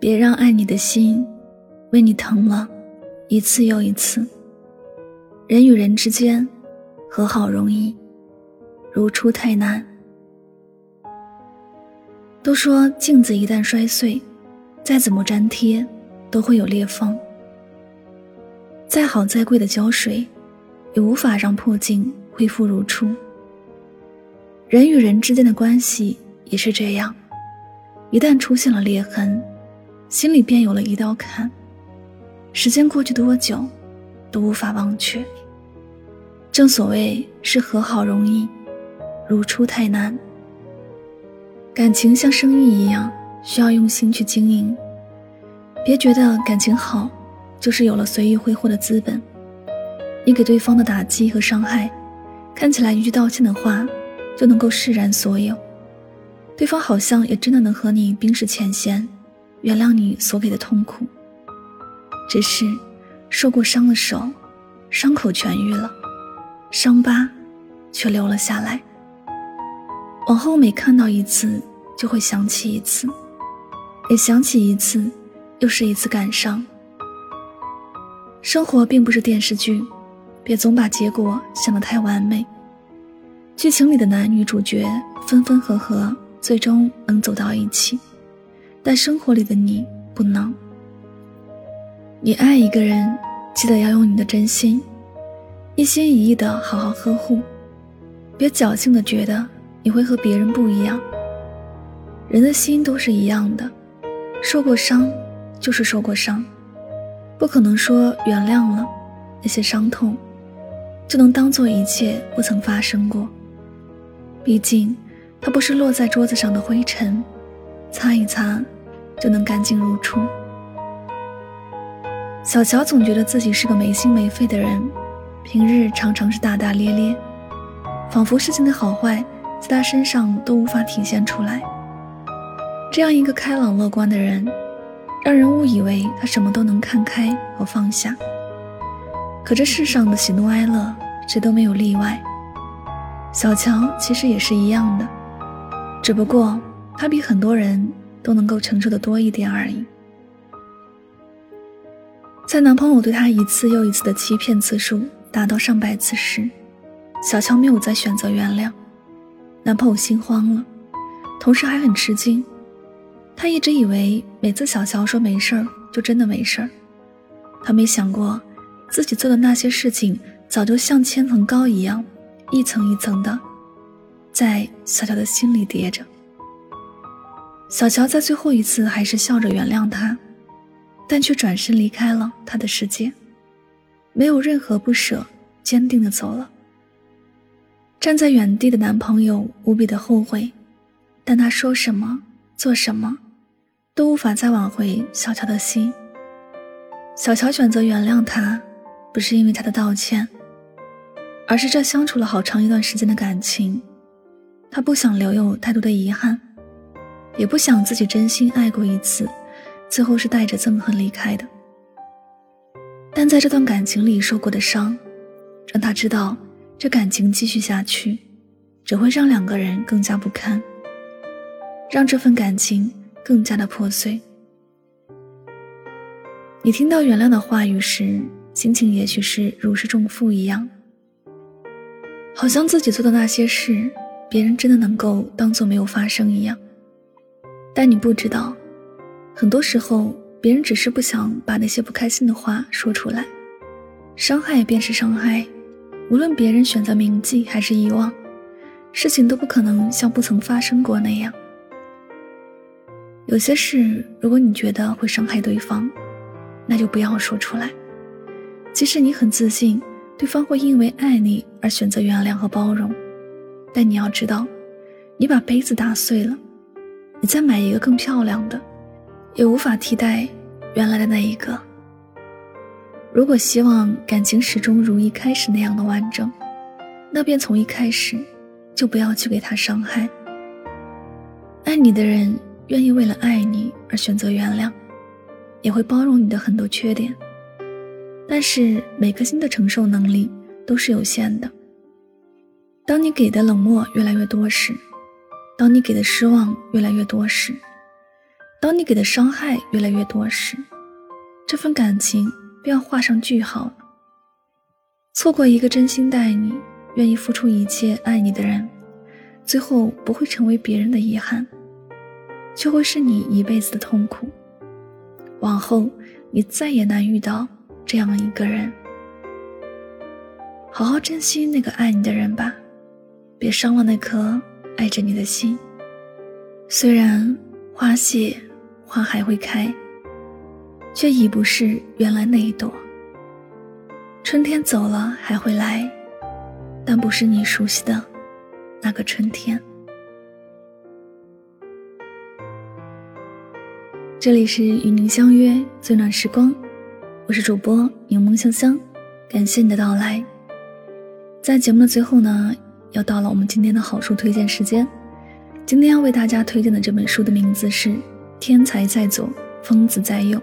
别让爱你的心为你疼了一次又一次。人与人之间和好容易，如初太难。都说镜子一旦摔碎，再怎么粘贴都会有裂缝。再好再贵的胶水，也无法让破镜恢复如初。人与人之间的关系也是这样，一旦出现了裂痕。心里便有了一道坎，时间过去多久，都无法忘却。正所谓是和好容易，如初太难。感情像生意一样，需要用心去经营。别觉得感情好，就是有了随意挥霍的资本。你给对方的打击和伤害，看起来一句道歉的话，就能够释然所有。对方好像也真的能和你冰释前嫌。原谅你所给的痛苦，只是受过伤的手，伤口痊愈了，伤疤却留了下来。往后每看到一次，就会想起一次，每想起一次，又是一次感伤。生活并不是电视剧，别总把结果想得太完美。剧情里的男女主角分分合合，最终能走到一起。但生活里的你不能。你爱一个人，记得要用你的真心，一心一意的好好呵护，别侥幸的觉得你会和别人不一样。人的心都是一样的，受过伤就是受过伤，不可能说原谅了那些伤痛，就能当做一切不曾发生过。毕竟，它不是落在桌子上的灰尘。擦一擦，就能干净如初。小乔总觉得自己是个没心没肺的人，平日常常是大大咧咧，仿佛事情的好坏在他身上都无法体现出来。这样一个开朗乐观的人，让人误以为他什么都能看开和放下。可这世上的喜怒哀乐，谁都没有例外。小乔其实也是一样的，只不过。他比很多人都能够承受的多一点而已。在男朋友对她一次又一次的欺骗次数达到上百次时，小乔没有再选择原谅。男朋友心慌了，同时还很吃惊。他一直以为每次小乔说没事儿，就真的没事儿。他没想过自己做的那些事情，早就像千层糕一样，一层一层的，在小乔的心里叠着。小乔在最后一次还是笑着原谅他，但却转身离开了他的世界，没有任何不舍，坚定的走了。站在原地的男朋友无比的后悔，但他说什么做什么，都无法再挽回小乔的心。小乔选择原谅他，不是因为他的道歉，而是这相处了好长一段时间的感情，他不想留有太多的遗憾。也不想自己真心爱过一次，最后是带着憎恨离开的。但在这段感情里受过的伤，让他知道，这感情继续下去，只会让两个人更加不堪，让这份感情更加的破碎。你听到原谅的话语时，心情也许是如释重负一样，好像自己做的那些事，别人真的能够当做没有发生一样。但你不知道，很多时候别人只是不想把那些不开心的话说出来，伤害便是伤害，无论别人选择铭记还是遗忘，事情都不可能像不曾发生过那样。有些事，如果你觉得会伤害对方，那就不要说出来。即使你很自信，对方会因为爱你而选择原谅和包容，但你要知道，你把杯子打碎了。你再买一个更漂亮的，也无法替代原来的那一个。如果希望感情始终如一开始那样的完整，那便从一开始就不要去给他伤害。爱你的人愿意为了爱你而选择原谅，也会包容你的很多缺点。但是每颗心的承受能力都是有限的。当你给的冷漠越来越多时，当你给的失望越来越多时，当你给的伤害越来越多时，这份感情便要画上句号了。错过一个真心待你、愿意付出一切爱你的人，最后不会成为别人的遗憾，却会是你一辈子的痛苦。往后你再也难遇到这样一个人。好好珍惜那个爱你的人吧，别伤了那颗爱着你的心。虽然花谢，花还会开，却已不是原来那一朵。春天走了还会来，但不是你熟悉的那个春天。这里是与您相约最暖时光，我是主播柠檬香香，感谢你的到来。在节目的最后呢，又到了我们今天的好书推荐时间。今天要为大家推荐的这本书的名字是《天才在左，疯子在右》。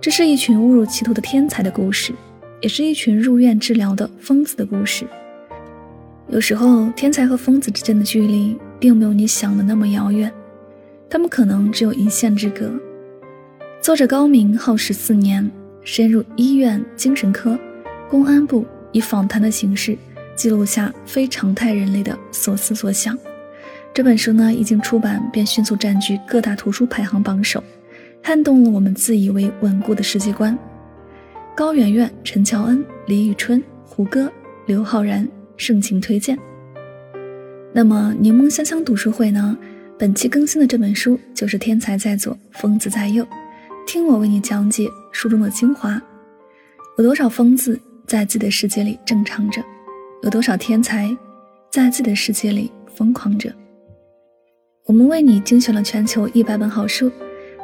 这是一群误入歧途的天才的故事，也是一群入院治疗的疯子的故事。有时候，天才和疯子之间的距离并没有你想的那么遥远，他们可能只有一线之隔。作者高明耗时四年，深入医院精神科、公安部。以访谈的形式记录下非常态人类的所思所想。这本书呢，一经出版便迅速占据各大图书排行榜首，撼动了我们自以为稳固的世界观。高圆圆、陈乔恩、李宇春、胡歌、刘昊然盛情推荐。那么柠檬香香读书会呢？本期更新的这本书就是《天才在左，疯子在右》，听我为你讲解书中的精华。有多少疯子？在自己的世界里正常着，有多少天才在自己的世界里疯狂着？我们为你精选了全球一百本好书，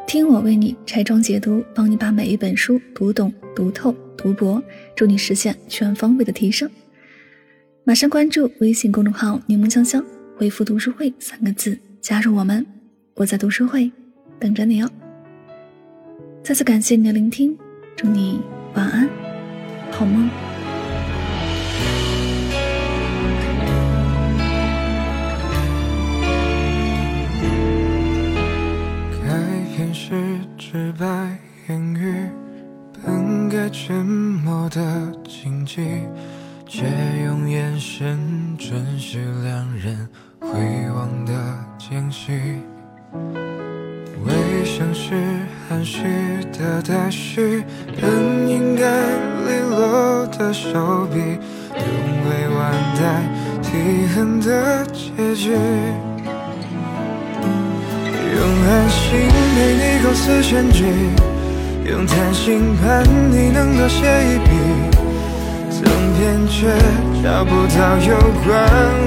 听我为你拆装解读，帮你把每一本书读懂、读透、读博，助你实现全方位的提升。马上关注微信公众号“柠檬香香”，回复“读书会”三个字加入我们，我在读书会等着你哦。再次感谢你的聆听，祝你晚安。好吗？直白言语，本该沉默的禁忌，却用眼神准许两人回望的间隙。微笑是含蓄的待续，本应该利落的手笔，用委婉代替恨的结局。心陪你构思全局，用贪心盼你能多写一笔，总偏却找不到有关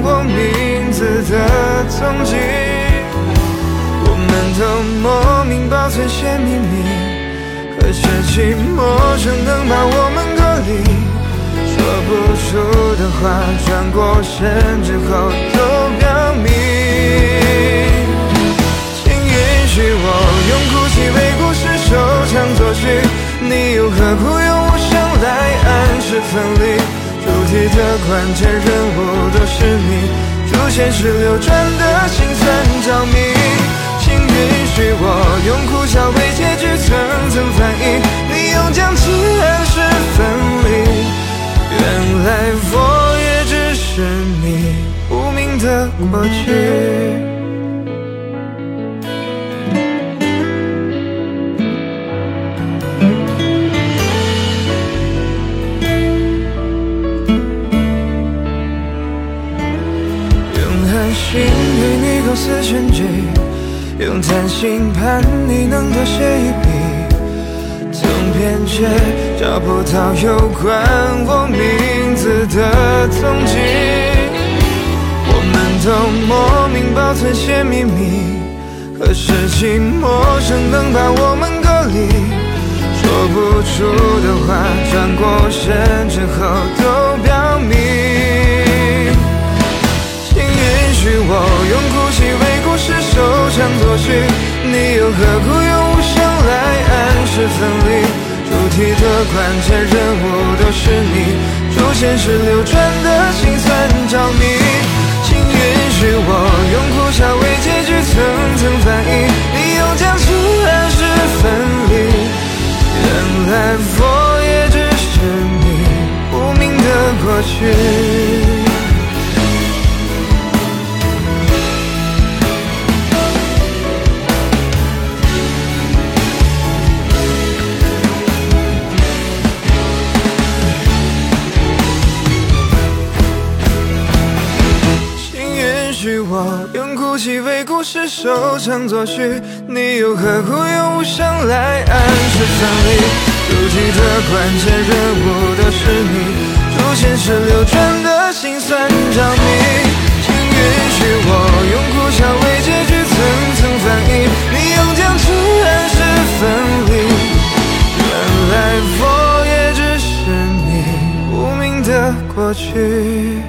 我名字的踪迹。我们都莫名保存些秘密，可是寂寞怎能把我们隔离？说不出的话，转过身之后都你又何苦用无声来暗示分离？主题的关键人物都是你，主线是流转的心酸着迷。请允许我用苦笑为结局层层翻译，你用将其暗示分离。原来我也只是你无名的过去。对你构思全局。用贪心盼你能多写一笔，总偏却找不到有关我名字的踪迹。我们都莫名保存些秘密，可是寂寞生能把我们隔离？说不出的话，转过身之后都表明。过去你又何苦用无声来暗示分离主题的关键人物都是你主线是流转的心酸着迷请允许我用苦笑为结局层层翻译。你用僵持暗示分离原来我也只是你无名的过去。是收场作序，你又何苦用无声来暗示分离？主题的关键人物都是你，主线是流转的心酸着迷。请允许我用苦笑为结局层层翻译，你用僵持暗示分离。原来我也只是你无名的过去。